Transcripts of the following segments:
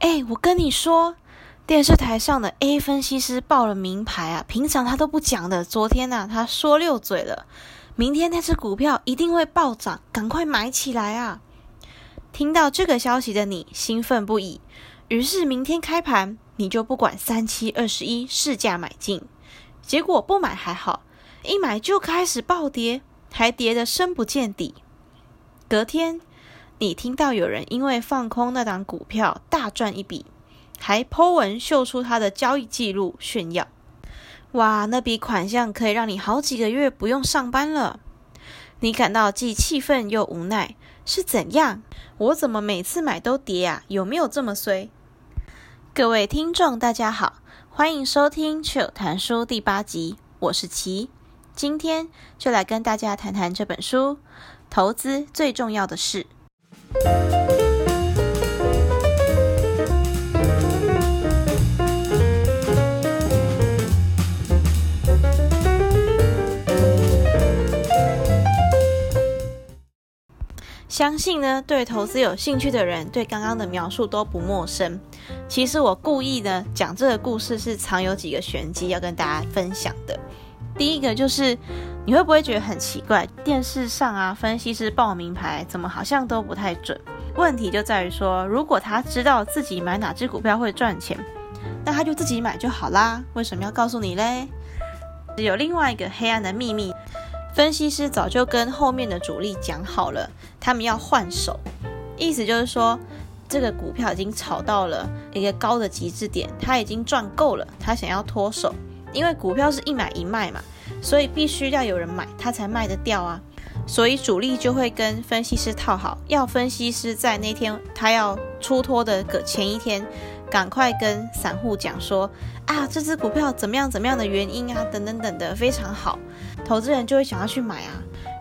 哎，我跟你说，电视台上的 A 分析师报了名牌啊，平常他都不讲的，昨天呢，他说溜嘴了。明天那只股票一定会暴涨，赶快买起来啊！听到这个消息的你兴奋不已，于是明天开盘你就不管三七二十一市价买进，结果不买还好，一买就开始暴跌，还跌得深不见底。隔天你听到有人因为放空那档股票大赚一笔，还 po 文秀出他的交易记录炫耀。哇，那笔款项可以让你好几个月不用上班了。你感到既气愤又无奈，是怎样？我怎么每次买都跌啊？有没有这么衰？各位听众，大家好，欢迎收听《趣谈书》第八集，我是琪，今天就来跟大家谈谈这本书《投资最重要的事》。相信呢，对投资有兴趣的人，对刚刚的描述都不陌生。其实我故意呢讲这个故事，是藏有几个玄机要跟大家分享的。第一个就是，你会不会觉得很奇怪，电视上啊，分析师报名牌，怎么好像都不太准？问题就在于说，如果他知道自己买哪只股票会赚钱，那他就自己买就好啦。为什么要告诉你嘞？有另外一个黑暗的秘密。分析师早就跟后面的主力讲好了，他们要换手，意思就是说，这个股票已经炒到了一个高的极致点，他已经赚够了，他想要脱手，因为股票是一买一卖嘛，所以必须要有人买，他才卖得掉啊，所以主力就会跟分析师套好，要分析师在那天他要出脱的个前一天。赶快跟散户讲说啊，这只股票怎么样怎么样的原因啊，等等等的非常好，投资人就会想要去买啊。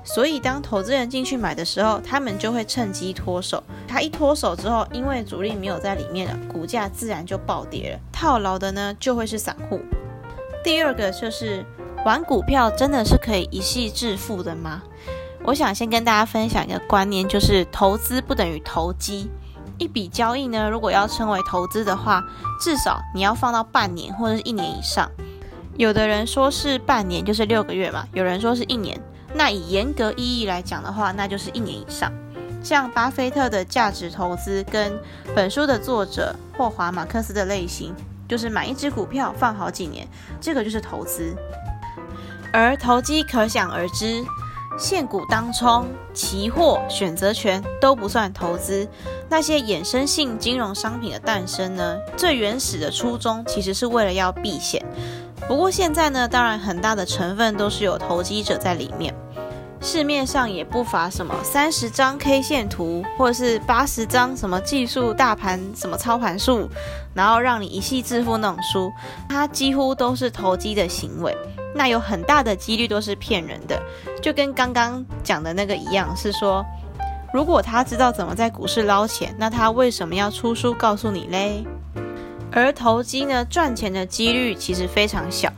所以当投资人进去买的时候，他们就会趁机脱手。他一脱手之后，因为主力没有在里面了，股价自然就暴跌了。套牢的呢，就会是散户。第二个就是玩股票真的是可以一夕致富的吗？我想先跟大家分享一个观念，就是投资不等于投机。一笔交易呢，如果要称为投资的话，至少你要放到半年或者是一年以上。有的人说是半年，就是六个月嘛；有人说是一年。那以严格意义来讲的话，那就是一年以上。像巴菲特的价值投资跟本书的作者霍华马克思的类型，就是买一只股票放好几年，这个就是投资。而投机可想而知。现股当冲、期货、选择权都不算投资。那些衍生性金融商品的诞生呢，最原始的初衷其实是为了要避险。不过现在呢，当然很大的成分都是有投机者在里面。市面上也不乏什么三十张 K 线图，或者是八十张什么技术大盘什么操盘术，然后让你一夕致富那种书，它几乎都是投机的行为。那有很大的几率都是骗人的，就跟刚刚讲的那个一样，是说，如果他知道怎么在股市捞钱，那他为什么要出书告诉你嘞？而投机呢，赚钱的几率其实非常小，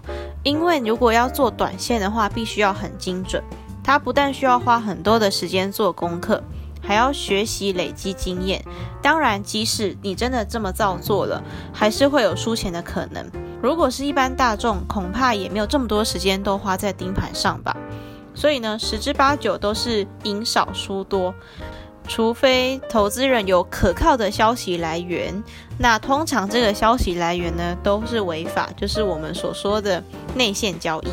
因为如果要做短线的话，必须要很精准。他不但需要花很多的时间做功课，还要学习累积经验。当然，即使你真的这么照做了，还是会有输钱的可能。如果是一般大众，恐怕也没有这么多时间都花在盯盘上吧。所以呢，十之八九都是赢少输多，除非投资人有可靠的消息来源。那通常这个消息来源呢，都是违法，就是我们所说的内线交易。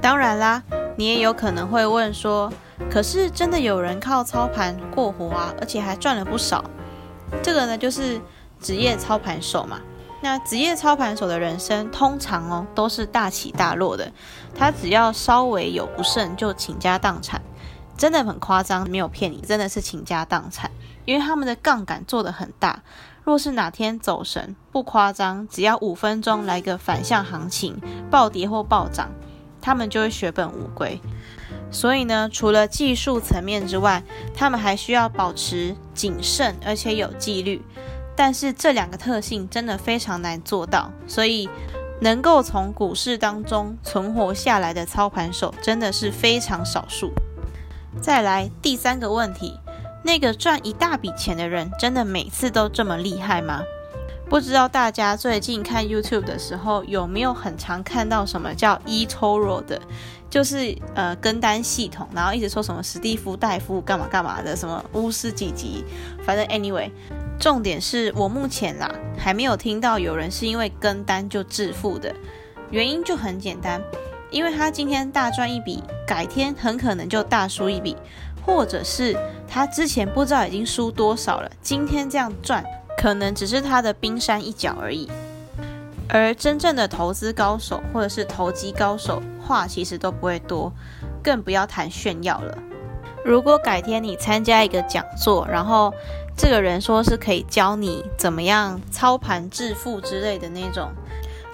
当然啦，你也有可能会问说，可是真的有人靠操盘过活啊，而且还赚了不少。这个呢，就是职业操盘手嘛。那职业操盘手的人生通常哦都是大起大落的，他只要稍微有不慎就倾家荡产，真的很夸张，没有骗你，真的是倾家荡产，因为他们的杠杆做得很大，若是哪天走神，不夸张，只要五分钟来个反向行情，暴跌或暴涨，他们就会血本无归。所以呢，除了技术层面之外，他们还需要保持谨慎，而且有纪律。但是这两个特性真的非常难做到，所以能够从股市当中存活下来的操盘手真的是非常少数。再来第三个问题，那个赚一大笔钱的人真的每次都这么厉害吗？不知道大家最近看 YouTube 的时候有没有很常看到什么叫 eToro 的，就是呃跟单系统，然后一直说什么史蒂夫戴夫干嘛干嘛的，什么巫师几级，反正 anyway，重点是我目前啦还没有听到有人是因为跟单就致富的，原因就很简单，因为他今天大赚一笔，改天很可能就大输一笔，或者是他之前不知道已经输多少了，今天这样赚。可能只是他的冰山一角而已，而真正的投资高手或者是投机高手，话其实都不会多，更不要谈炫耀了。如果改天你参加一个讲座，然后这个人说是可以教你怎么样操盘致富之类的那种，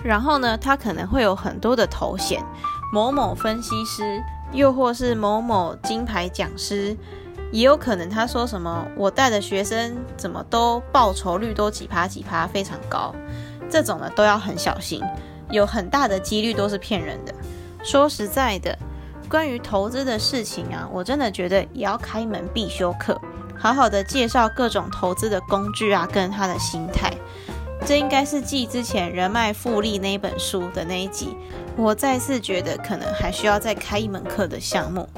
然后呢，他可能会有很多的头衔，某某分析师，又或是某某金牌讲师。也有可能他说什么，我带的学生怎么都报酬率都几趴几趴非常高，这种呢都要很小心，有很大的几率都是骗人的。说实在的，关于投资的事情啊，我真的觉得也要开门必修课，好好的介绍各种投资的工具啊，跟他的心态。这应该是继之前人脉复利那一本书的那一集，我再次觉得可能还需要再开一门课的项目。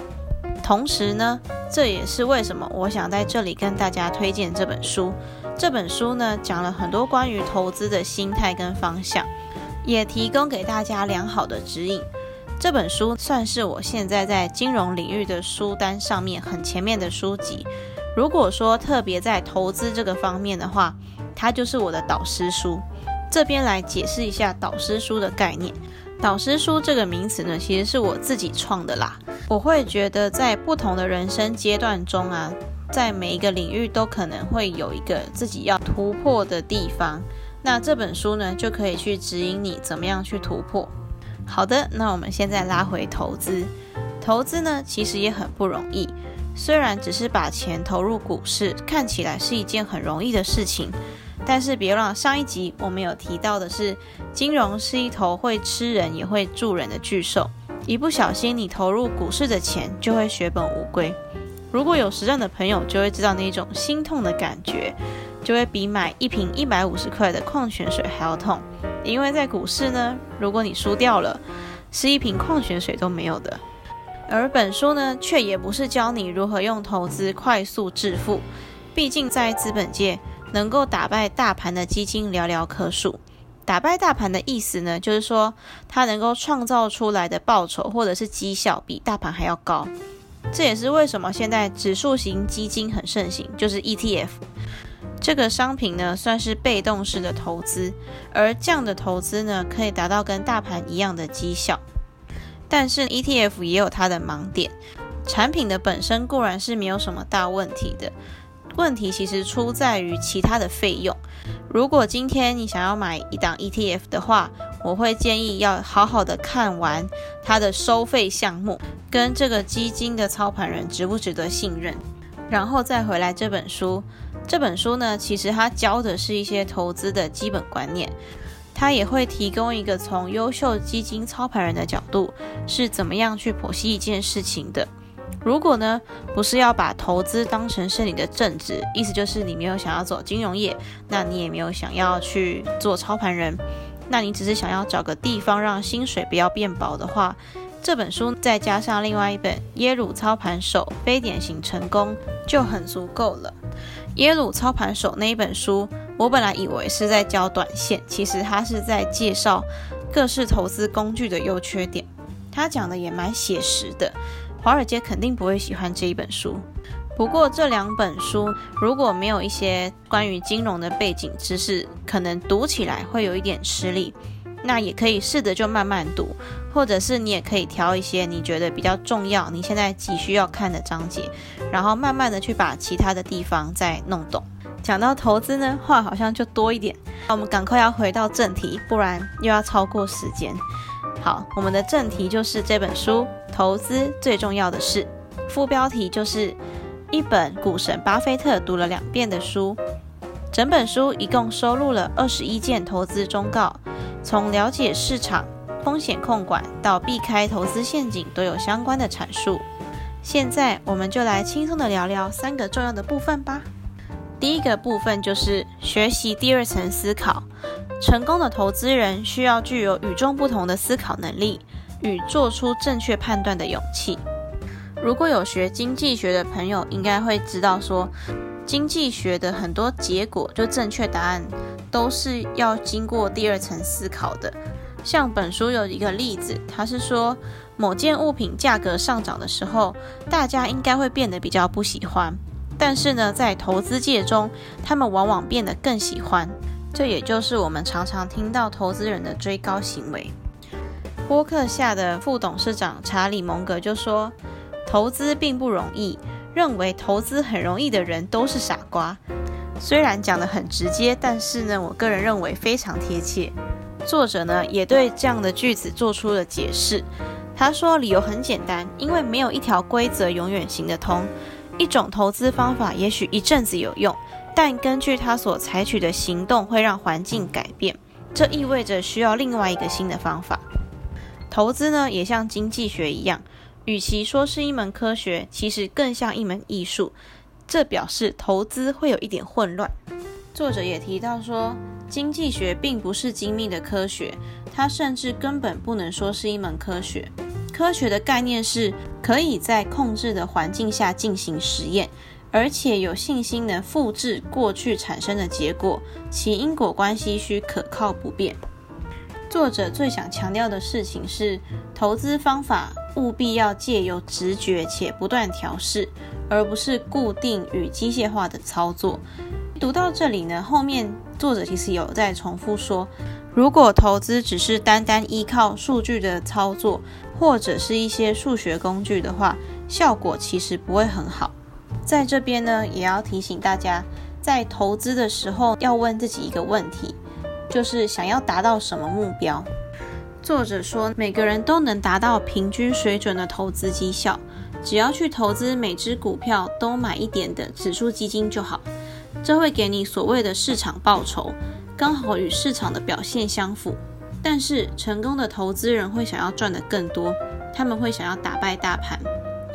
同时呢，这也是为什么我想在这里跟大家推荐这本书。这本书呢，讲了很多关于投资的心态跟方向，也提供给大家良好的指引。这本书算是我现在在金融领域的书单上面很前面的书籍。如果说特别在投资这个方面的话，它就是我的导师书。这边来解释一下导师书的概念。导师书这个名词呢，其实是我自己创的啦。我会觉得，在不同的人生阶段中啊，在每一个领域都可能会有一个自己要突破的地方。那这本书呢，就可以去指引你怎么样去突破。好的，那我们现在拉回投资。投资呢，其实也很不容易。虽然只是把钱投入股市，看起来是一件很容易的事情，但是别忘了上一集我们有提到的是，金融是一头会吃人也会助人的巨兽。一不小心，你投入股市的钱就会血本无归。如果有实战的朋友，就会知道那种心痛的感觉，就会比买一瓶一百五十块的矿泉水还要痛。因为在股市呢，如果你输掉了，是一瓶矿泉水都没有的。而本书呢，却也不是教你如何用投资快速致富。毕竟在资本界，能够打败大盘的基金寥寥可数。打败大盘的意思呢，就是说它能够创造出来的报酬或者是绩效比大盘还要高。这也是为什么现在指数型基金很盛行，就是 ETF 这个商品呢，算是被动式的投资，而这样的投资呢，可以达到跟大盘一样的绩效。但是 ETF 也有它的盲点，产品的本身固然是没有什么大问题的。问题其实出在于其他的费用。如果今天你想要买一档 ETF 的话，我会建议要好好的看完它的收费项目，跟这个基金的操盘人值不值得信任，然后再回来这本书。这本书呢，其实它教的是一些投资的基本观念，它也会提供一个从优秀基金操盘人的角度是怎么样去剖析一件事情的。如果呢，不是要把投资当成是你的正职，意思就是你没有想要走金融业，那你也没有想要去做操盘人，那你只是想要找个地方让薪水不要变薄的话，这本书再加上另外一本《耶鲁操盘手非典型成功》就很足够了。耶鲁操盘手那一本书，我本来以为是在教短线，其实他是在介绍各式投资工具的优缺点，他讲的也蛮写实的。华尔街肯定不会喜欢这一本书。不过这两本书如果没有一些关于金融的背景知识，可能读起来会有一点吃力。那也可以试着就慢慢读，或者是你也可以挑一些你觉得比较重要、你现在急需要看的章节，然后慢慢的去把其他的地方再弄懂。讲到投资呢，话好像就多一点。那我们赶快要回到正题，不然又要超过时间。好，我们的正题就是这本书《投资最重要的事》，副标题就是一本股神巴菲特读了两遍的书。整本书一共收录了二十一件投资忠告，从了解市场、风险控管到避开投资陷阱都有相关的阐述。现在我们就来轻松的聊聊三个重要的部分吧。第一个部分就是学习第二层思考。成功的投资人需要具有与众不同的思考能力与做出正确判断的勇气。如果有学经济学的朋友，应该会知道说，经济学的很多结果就正确答案都是要经过第二层思考的。像本书有一个例子，它是说某件物品价格上涨的时候，大家应该会变得比较不喜欢，但是呢，在投资界中，他们往往变得更喜欢。这也就是我们常常听到投资人的追高行为。波克下的副董事长查理·蒙格就说：“投资并不容易，认为投资很容易的人都是傻瓜。”虽然讲得很直接，但是呢，我个人认为非常贴切。作者呢也对这样的句子做出了解释。他说：“理由很简单，因为没有一条规则永远行得通。一种投资方法也许一阵子有用。”但根据他所采取的行动会让环境改变，这意味着需要另外一个新的方法。投资呢，也像经济学一样，与其说是一门科学，其实更像一门艺术。这表示投资会有一点混乱。作者也提到说，经济学并不是精密的科学，它甚至根本不能说是一门科学。科学的概念是可以在控制的环境下进行实验。而且有信心能复制过去产生的结果，其因果关系需可靠不变。作者最想强调的事情是，投资方法务必要借由直觉且不断调试，而不是固定与机械化的操作。读到这里呢，后面作者其实有在重复说，如果投资只是单单依靠数据的操作，或者是一些数学工具的话，效果其实不会很好。在这边呢，也要提醒大家，在投资的时候要问自己一个问题，就是想要达到什么目标。作者说，每个人都能达到平均水准的投资绩效，只要去投资每只股票都买一点的指数基金就好，这会给你所谓的市场报酬，刚好与市场的表现相符。但是，成功的投资人会想要赚得更多，他们会想要打败大盘，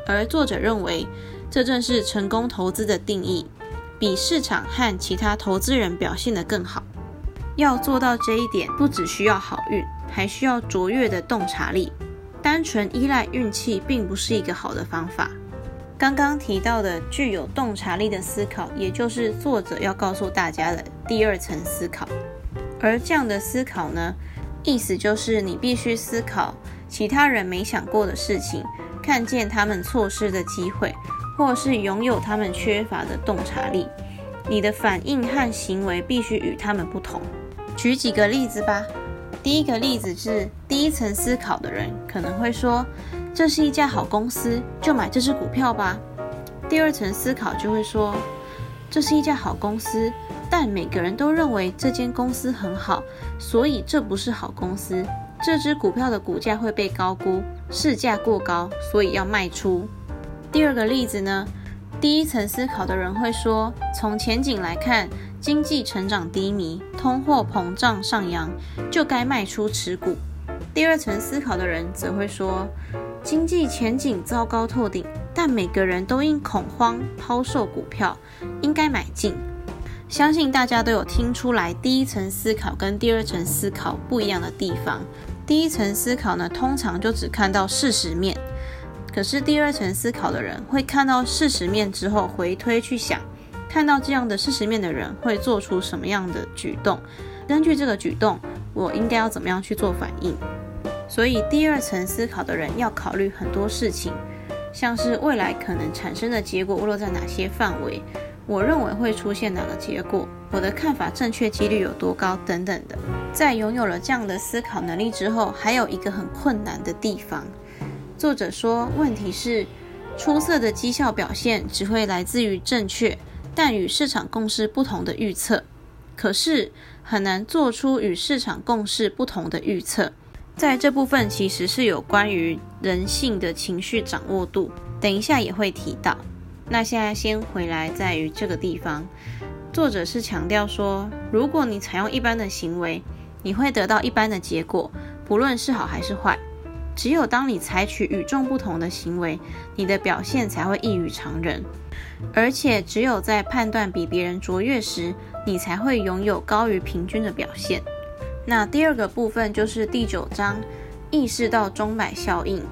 而作者认为。这正是成功投资的定义，比市场和其他投资人表现得更好。要做到这一点，不只需要好运，还需要卓越的洞察力。单纯依赖运气并不是一个好的方法。刚刚提到的具有洞察力的思考，也就是作者要告诉大家的第二层思考。而这样的思考呢，意思就是你必须思考其他人没想过的事情，看见他们错失的机会。或是拥有他们缺乏的洞察力，你的反应和行为必须与他们不同。举几个例子吧。第一个例子是第一层思考的人可能会说：“这是一家好公司，就买这只股票吧。”第二层思考就会说：“这是一家好公司，但每个人都认为这间公司很好，所以这不是好公司。这只股票的股价会被高估，市价过高，所以要卖出。”第二个例子呢，第一层思考的人会说，从前景来看，经济成长低迷，通货膨胀上扬，就该卖出持股。第二层思考的人则会说，经济前景糟糕透顶，但每个人都因恐慌抛售股票，应该买进。相信大家都有听出来，第一层思考跟第二层思考不一样的地方。第一层思考呢，通常就只看到事实面。可是第二层思考的人会看到事实面之后回推去想，看到这样的事实面的人会做出什么样的举动？根据这个举动，我应该要怎么样去做反应？所以第二层思考的人要考虑很多事情，像是未来可能产生的结果落在哪些范围，我认为会出现哪个结果，我的看法正确几率有多高等等的。在拥有了这样的思考能力之后，还有一个很困难的地方。作者说，问题是出色的绩效表现只会来自于正确但与市场共识不同的预测，可是很难做出与市场共识不同的预测。在这部分其实是有关于人性的情绪掌握度，等一下也会提到。那现在先回来，在于这个地方，作者是强调说，如果你采用一般的行为，你会得到一般的结果，不论是好还是坏。只有当你采取与众不同的行为，你的表现才会异于常人。而且，只有在判断比别人卓越时，你才会拥有高于平均的表现。那第二个部分就是第九章，意识到钟摆效应。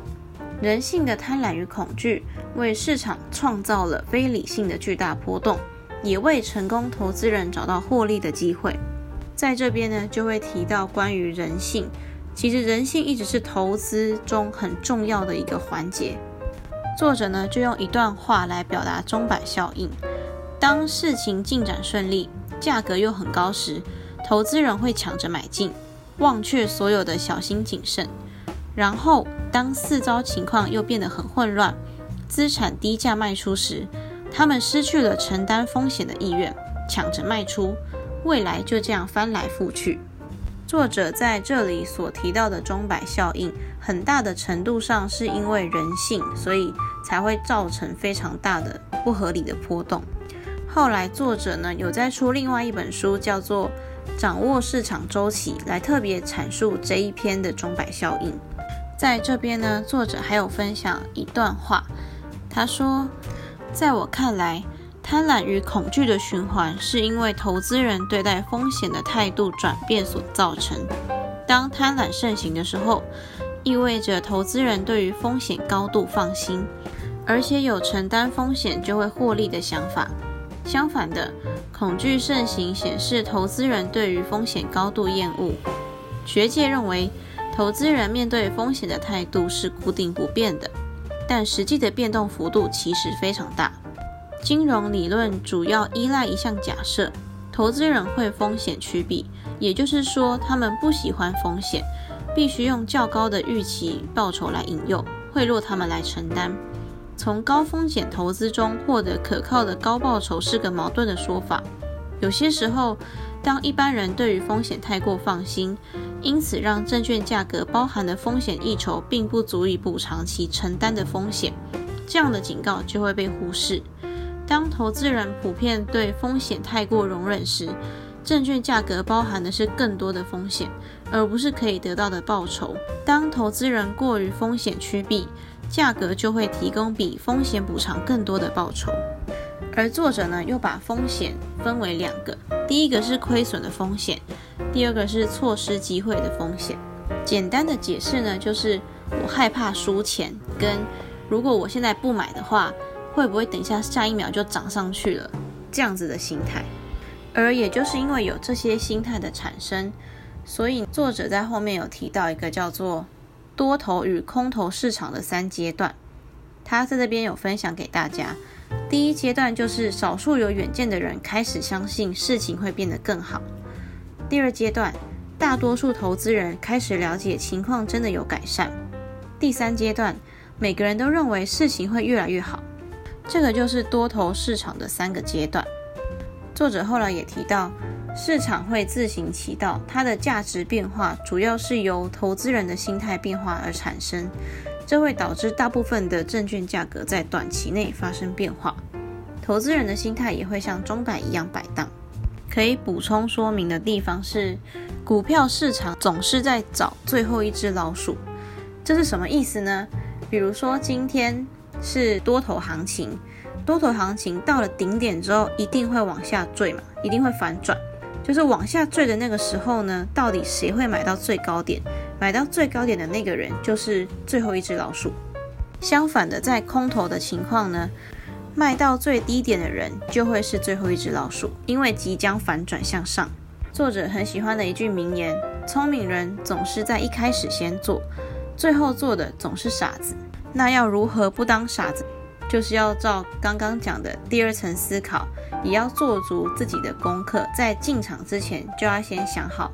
人性的贪婪与恐惧为市场创造了非理性的巨大波动，也为成功投资人找到获利的机会。在这边呢，就会提到关于人性。其实人性一直是投资中很重要的一个环节。作者呢，就用一段话来表达钟摆效应：当事情进展顺利，价格又很高时，投资人会抢着买进，忘却所有的小心谨慎。然后，当四遭情况又变得很混乱，资产低价卖出时，他们失去了承担风险的意愿，抢着卖出，未来就这样翻来覆去。作者在这里所提到的钟摆效应，很大的程度上是因为人性，所以才会造成非常大的不合理的波动。后来作者呢有在出另外一本书，叫做《掌握市场周期》，来特别阐述这一篇的钟摆效应。在这边呢，作者还有分享一段话，他说：“在我看来。”贪婪与恐惧的循环，是因为投资人对待风险的态度转变所造成。当贪婪盛行的时候，意味着投资人对于风险高度放心，而且有承担风险就会获利的想法。相反的，恐惧盛行显示投资人对于风险高度厌恶。学界认为，投资人面对风险的态度是固定不变的，但实际的变动幅度其实非常大。金融理论主要依赖一项假设：投资人会风险趋避，也就是说，他们不喜欢风险，必须用较高的预期报酬来引诱、贿赂他们来承担。从高风险投资中获得可靠的高报酬是个矛盾的说法。有些时候，当一般人对于风险太过放心，因此让证券价格包含的风险溢酬并不足以补偿其承担的风险，这样的警告就会被忽视。当投资人普遍对风险太过容忍时，证券价格包含的是更多的风险，而不是可以得到的报酬。当投资人过于风险趋避，价格就会提供比风险补偿更多的报酬。而作者呢，又把风险分为两个：第一个是亏损的风险，第二个是错失机会的风险。简单的解释呢，就是我害怕输钱，跟如果我现在不买的话。会不会等一下下一秒就涨上去了？这样子的心态，而也就是因为有这些心态的产生，所以作者在后面有提到一个叫做多头与空头市场的三阶段。他在这边有分享给大家。第一阶段就是少数有远见的人开始相信事情会变得更好。第二阶段，大多数投资人开始了解情况真的有改善。第三阶段，每个人都认为事情会越来越好。这个就是多头市场的三个阶段。作者后来也提到，市场会自行其道，它的价值变化主要是由投资人的心态变化而产生，这会导致大部分的证券价格在短期内发生变化。投资人的心态也会像钟摆一样摆荡。可以补充说明的地方是，股票市场总是在找最后一只老鼠，这是什么意思呢？比如说今天。是多头行情，多头行情到了顶点之后，一定会往下坠嘛，一定会反转。就是往下坠的那个时候呢，到底谁会买到最高点？买到最高点的那个人就是最后一只老鼠。相反的，在空头的情况呢，卖到最低点的人就会是最后一只老鼠，因为即将反转向上。作者很喜欢的一句名言：聪明人总是在一开始先做，最后做的总是傻子。那要如何不当傻子？就是要照刚刚讲的第二层思考，也要做足自己的功课，在进场之前就要先想好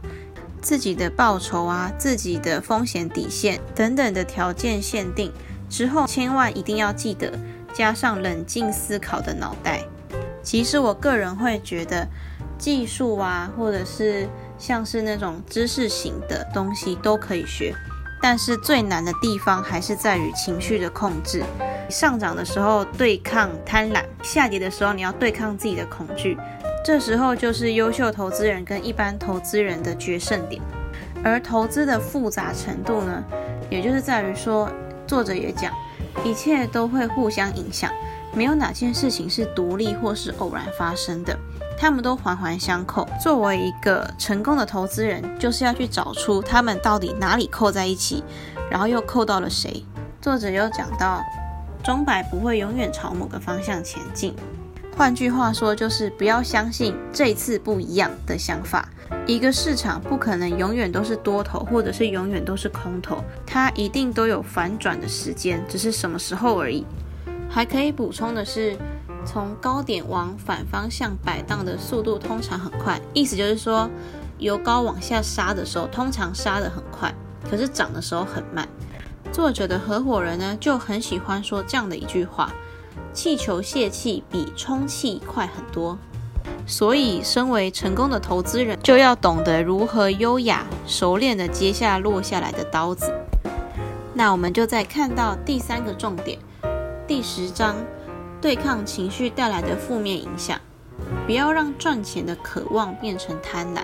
自己的报酬啊、自己的风险底线等等的条件限定之后，千万一定要记得加上冷静思考的脑袋。其实我个人会觉得，技术啊，或者是像是那种知识型的东西都可以学。但是最难的地方还是在于情绪的控制。上涨的时候对抗贪婪，下跌的时候你要对抗自己的恐惧。这时候就是优秀投资人跟一般投资人的决胜点。而投资的复杂程度呢，也就是在于说，作者也讲，一切都会互相影响，没有哪件事情是独立或是偶然发生的，他们都环环相扣。作为一个成功的投资人，就是要去找出他们到底哪里扣在一起，然后又扣到了谁。作者又讲到，钟摆不会永远朝某个方向前进。换句话说，就是不要相信这次不一样的想法。一个市场不可能永远都是多头，或者是永远都是空头，它一定都有反转的时间，只是什么时候而已。还可以补充的是，从高点往反方向摆荡的速度通常很快，意思就是说，由高往下杀的时候，通常杀得很快，可是涨的时候很慢。作者的合伙人呢，就很喜欢说这样的一句话。气球泄气比充气快很多，所以身为成功的投资人，就要懂得如何优雅、熟练地接下落下来的刀子。那我们就再看到第三个重点，第十章，对抗情绪带来的负面影响，不要让赚钱的渴望变成贪婪，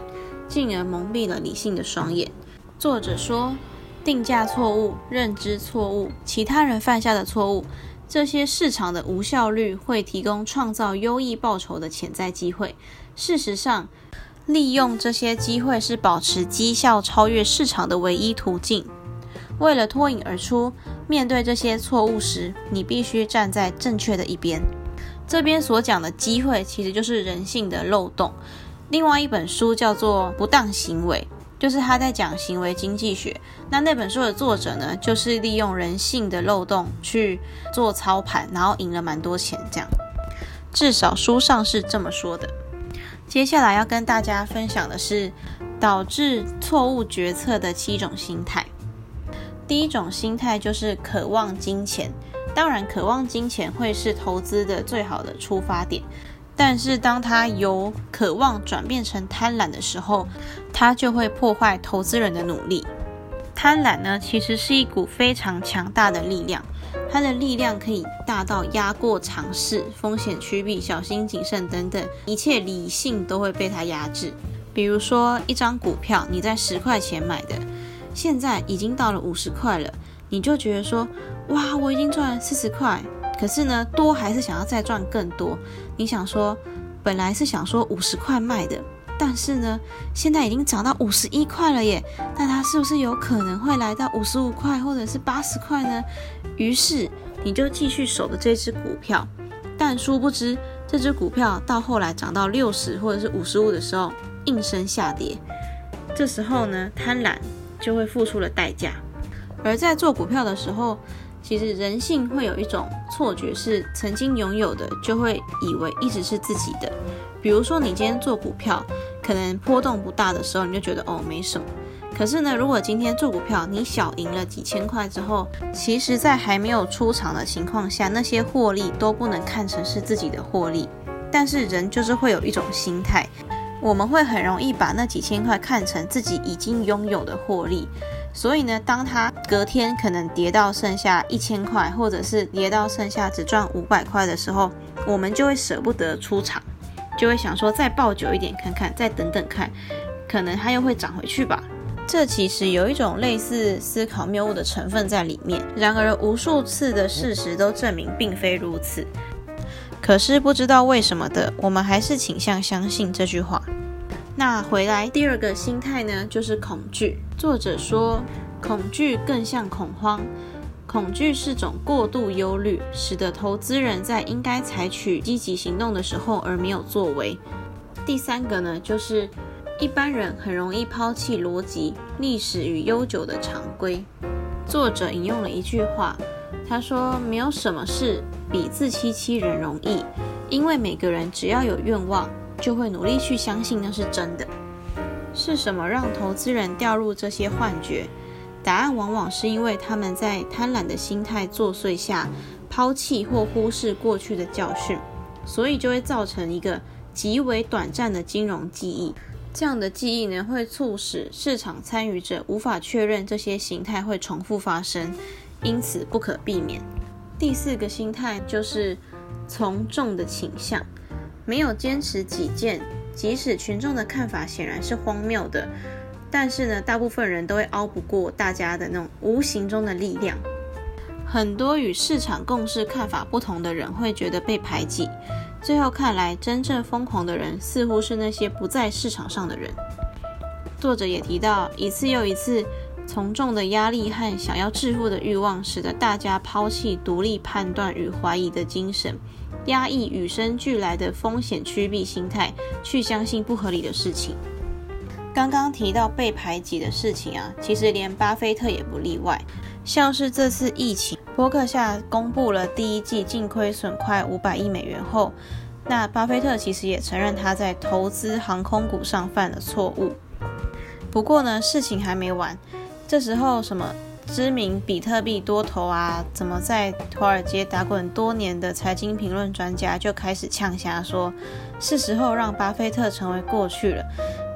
进而蒙蔽了理性的双眼。作者说，定价错误、认知错误、其他人犯下的错误。这些市场的无效率会提供创造优异报酬的潜在机会。事实上，利用这些机会是保持绩效超越市场的唯一途径。为了脱颖而出，面对这些错误时，你必须站在正确的一边。这边所讲的机会，其实就是人性的漏洞。另外一本书叫做《不当行为》。就是他在讲行为经济学，那那本书的作者呢，就是利用人性的漏洞去做操盘，然后赢了蛮多钱，这样，至少书上是这么说的。接下来要跟大家分享的是导致错误决策的七种心态。第一种心态就是渴望金钱，当然渴望金钱会是投资的最好的出发点。但是，当他由渴望转变成贪婪的时候，他就会破坏投资人的努力。贪婪呢，其实是一股非常强大的力量，它的力量可以大到压过尝试、风险趋避、小心谨慎等等，一切理性都会被它压制。比如说，一张股票你在十块钱买的，现在已经到了五十块了，你就觉得说，哇，我已经赚了四十块。可是呢，多还是想要再赚更多。你想说，本来是想说五十块卖的，但是呢，现在已经涨到五十一块了耶。那它是不是有可能会来到五十五块或者是八十块呢？于是你就继续守着这只股票，但殊不知这只股票到后来涨到六十或者是五十五的时候，应声下跌。这时候呢，贪婪就会付出了代价。而在做股票的时候，其实人性会有一种错觉，是曾经拥有的就会以为一直是自己的。比如说，你今天做股票，可能波动不大的时候，你就觉得哦没什么。可是呢，如果今天做股票，你小赢了几千块之后，其实在还没有出场的情况下，那些获利都不能看成是自己的获利。但是人就是会有一种心态，我们会很容易把那几千块看成自己已经拥有的获利。所以呢，当它隔天可能跌到剩下一千块，或者是跌到剩下只赚五百块的时候，我们就会舍不得出场，就会想说再抱久一点看看，再等等看，可能它又会涨回去吧。这其实有一种类似思考谬误的成分在里面。然而，无数次的事实都证明并非如此。可是不知道为什么的，我们还是倾向相信这句话。那回来第二个心态呢，就是恐惧。作者说，恐惧更像恐慌，恐惧是种过度忧虑，使得投资人在应该采取积极行动的时候而没有作为。第三个呢，就是一般人很容易抛弃逻辑、历史与悠久的常规。作者引用了一句话，他说：“没有什么事比自欺欺人容易，因为每个人只要有愿望。”就会努力去相信那是真的。是什么让投资人掉入这些幻觉？答案往往是因为他们在贪婪的心态作祟下，抛弃或忽视过去的教训，所以就会造成一个极为短暂的金融记忆。这样的记忆呢，会促使市场参与者无法确认这些形态会重复发生，因此不可避免。第四个心态就是从众的倾向。没有坚持己见，即使群众的看法显然是荒谬的，但是呢，大部分人都会熬不过大家的那种无形中的力量。很多与市场共识看法不同的人会觉得被排挤。最后看来，真正疯狂的人似乎是那些不在市场上的人。作者也提到，一次又一次，从众的压力和想要致富的欲望，使得大家抛弃独立判断与怀疑的精神，压抑与生俱来的风险趋避心态，去相信不合理的事情。刚刚提到被排挤的事情啊，其实连巴菲特也不例外。像是这次疫情，波克夏公布了第一季净亏损快五百亿美元后，那巴菲特其实也承认他在投资航空股上犯了错误。不过呢，事情还没完。这时候，什么知名比特币多头啊，怎么在华尔街打滚多年的财经评论专家就开始呛瞎说，是时候让巴菲特成为过去了。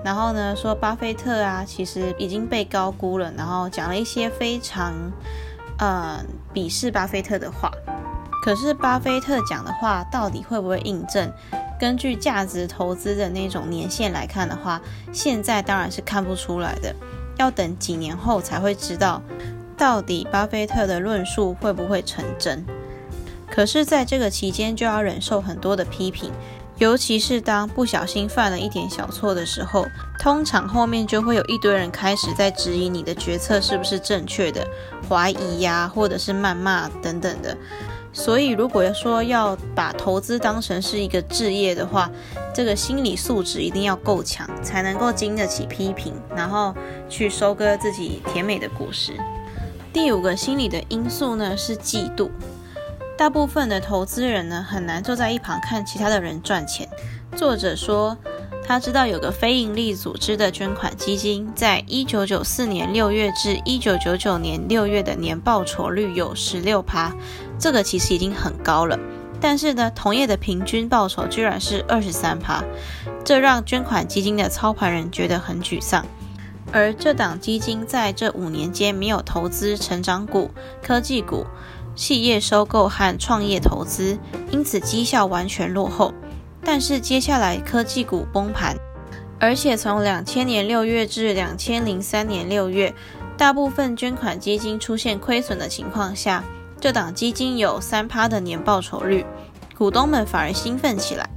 然后呢，说巴菲特啊，其实已经被高估了。然后讲了一些非常，呃，鄙视巴菲特的话。可是巴菲特讲的话到底会不会印证？根据价值投资的那种年限来看的话，现在当然是看不出来的。要等几年后才会知道，到底巴菲特的论述会不会成真。可是，在这个期间就要忍受很多的批评。尤其是当不小心犯了一点小错的时候，通常后面就会有一堆人开始在质疑你的决策是不是正确的，怀疑呀，或者是谩骂等等的。所以，如果说要把投资当成是一个职业的话，这个心理素质一定要够强，才能够经得起批评，然后去收割自己甜美的果实。第五个心理的因素呢，是嫉妒。大部分的投资人呢，很难坐在一旁看其他的人赚钱。作者说，他知道有个非营利组织的捐款基金，在一九九四年六月至一九九九年六月的年报酬率有十六趴，这个其实已经很高了。但是呢，同业的平均报酬居然是二十三趴，这让捐款基金的操盘人觉得很沮丧。而这档基金在这五年间没有投资成长股、科技股。企业收购和创业投资，因此绩效完全落后。但是接下来科技股崩盘，而且从两千年六月至两千零三年六月，大部分捐款基金出现亏损的情况下，这档基金有三趴的年报酬率，股东们反而兴奋起来。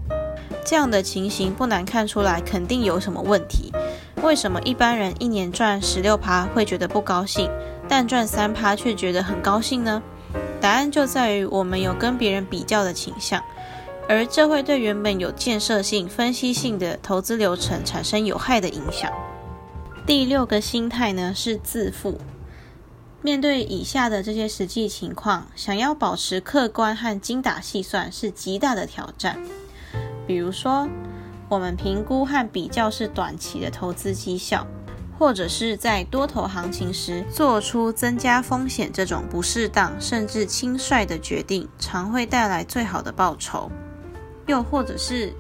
这样的情形不难看出来，肯定有什么问题。为什么一般人一年赚十六趴会觉得不高兴，但赚三趴却觉得很高兴呢？答案就在于我们有跟别人比较的倾向，而这会对原本有建设性、分析性的投资流程产生有害的影响。第六个心态呢，是自负。面对以下的这些实际情况，想要保持客观和精打细算是极大的挑战。比如说，我们评估和比较是短期的投资绩效。或者是在多头行情时做出增加风险这种不适当甚至轻率的决定，常会带来最好的报酬；又或者是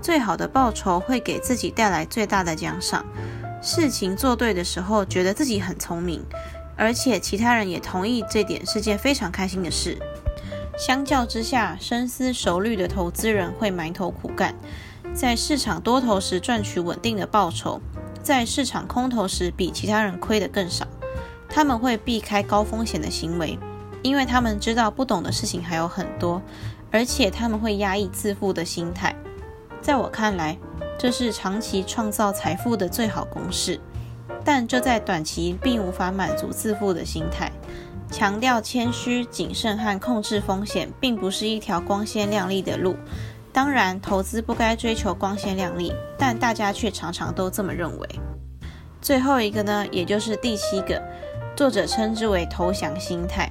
最好的报酬会给自己带来最大的奖赏。事情做对的时候，觉得自己很聪明，而且其他人也同意这点是件非常开心的事。相较之下，深思熟虑的投资人会埋头苦干，在市场多头时赚取稳定的报酬。在市场空头时，比其他人亏得更少。他们会避开高风险的行为，因为他们知道不懂的事情还有很多，而且他们会压抑自负的心态。在我看来，这是长期创造财富的最好公式，但这在短期并无法满足自负的心态。强调谦虚、谨慎和控制风险，并不是一条光鲜亮丽的路。当然，投资不该追求光鲜亮丽，但大家却常常都这么认为。最后一个呢，也就是第七个，作者称之为投降心态。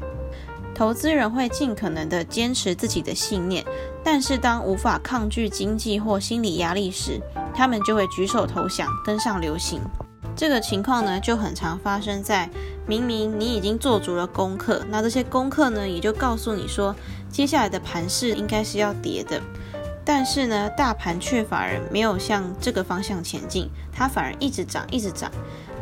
投资人会尽可能地坚持自己的信念，但是当无法抗拒经济或心理压力时，他们就会举手投降，跟上流行。这个情况呢，就很常发生在明明你已经做足了功课，那这些功课呢，也就告诉你说，接下来的盘势应该是要跌的。但是呢，大盘却反而没有向这个方向前进，它反而一直涨，一直涨。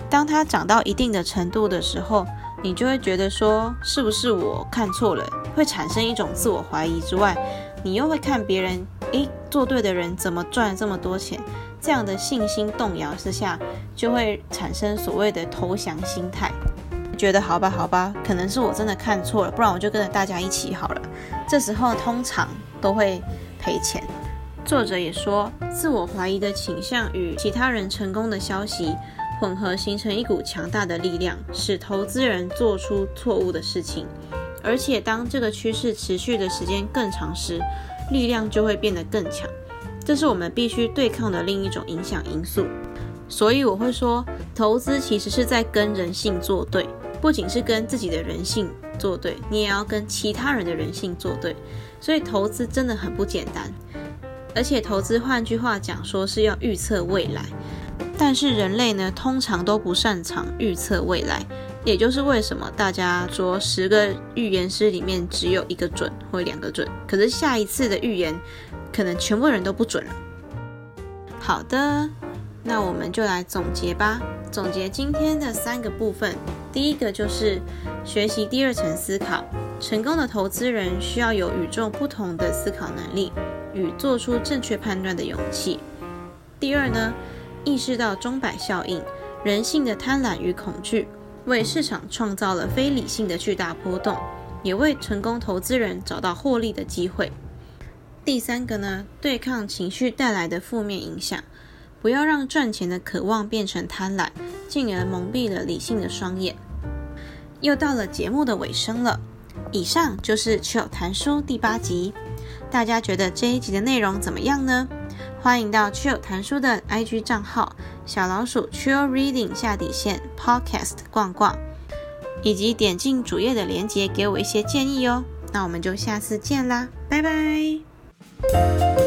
当它涨到一定的程度的时候，你就会觉得说，是不是我看错了？会产生一种自我怀疑之外，你又会看别人，诶，做对的人怎么赚这么多钱？这样的信心动摇之下，就会产生所谓的投降心态，觉得好吧，好吧，可能是我真的看错了，不然我就跟着大家一起好了。这时候通常都会赔钱。作者也说，自我怀疑的倾向与其他人成功的消息混合，形成一股强大的力量，使投资人做出错误的事情。而且，当这个趋势持续的时间更长时，力量就会变得更强。这是我们必须对抗的另一种影响因素。所以，我会说，投资其实是在跟人性作对，不仅是跟自己的人性作对，你也要跟其他人的人性作对。所以，投资真的很不简单。而且，投资换句话讲，说是要预测未来。但是，人类呢，通常都不擅长预测未来。也就是为什么大家说十个预言师里面只有一个准或两个准，可是下一次的预言可能全部人都不准了。好的，那我们就来总结吧。总结今天的三个部分，第一个就是学习第二层思考。成功的投资人需要有与众不同的思考能力与做出正确判断的勇气。第二呢，意识到钟摆效应，人性的贪婪与恐惧。为市场创造了非理性的巨大波动，也为成功投资人找到获利的机会。第三个呢，对抗情绪带来的负面影响，不要让赚钱的渴望变成贪婪，进而蒙蔽了理性的双眼。又到了节目的尾声了，以上就是 Chill 谈书第八集，大家觉得这一集的内容怎么样呢？欢迎到 Chill 谈书的 IG 账号小老鼠 Chill Reading 下底线 Podcast 逛逛，以及点进主页的链接给我一些建议哦。那我们就下次见啦，拜拜。